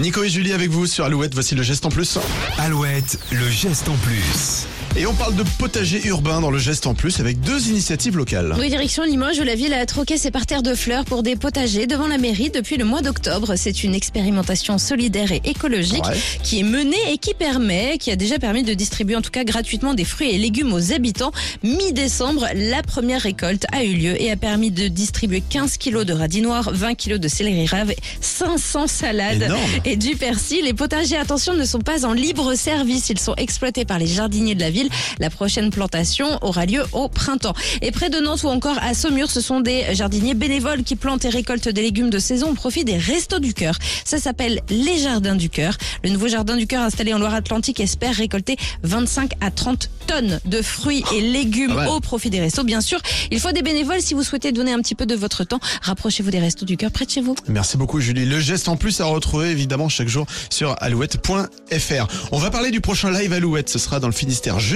Nico et Julie avec vous sur Alouette, voici le geste en plus. Alouette, le geste en plus. Et on parle de potager urbain dans le geste en plus avec deux initiatives locales. Oui, direction Limoges où la ville a troqué ses parterres de fleurs pour des potagers devant la mairie depuis le mois d'octobre. C'est une expérimentation solidaire et écologique Ouais. qui est menée et qui permet, qui a déjà permis de distribuer en tout cas gratuitement des fruits et légumes aux habitants. Mi-décembre, la première récolte a eu lieu et a permis de distribuer 15 kilos de radis noirs, 20 kilos de céleri rave, 500 salades Énorme. et du persil. Les potagers, attention, ne sont pas en libre service. Ils sont exploités par les jardiniers de la ville. La prochaine plantation aura lieu au printemps. Et près de Nantes ou encore à Saumur, ce sont des jardiniers bénévoles qui plantent et récoltent des légumes de saison au profit des Restos du Cœur. Ça s'appelle les Jardins du Cœur. Le nouveau Jardin du Cœur installé en Loire-Atlantique espère récolter 25 à 30 tonnes de fruits et légumes Pas mal. au profit des restos. Bien sûr, il faut des bénévoles si vous souhaitez donner un petit peu de votre temps. Rapprochez-vous des Restos du Cœur près de chez vous. Merci beaucoup Julie. Le geste en plus à retrouver chaque jour sur alouette.fr. On va parler du prochain live Alouette, ce sera dans le Finistère.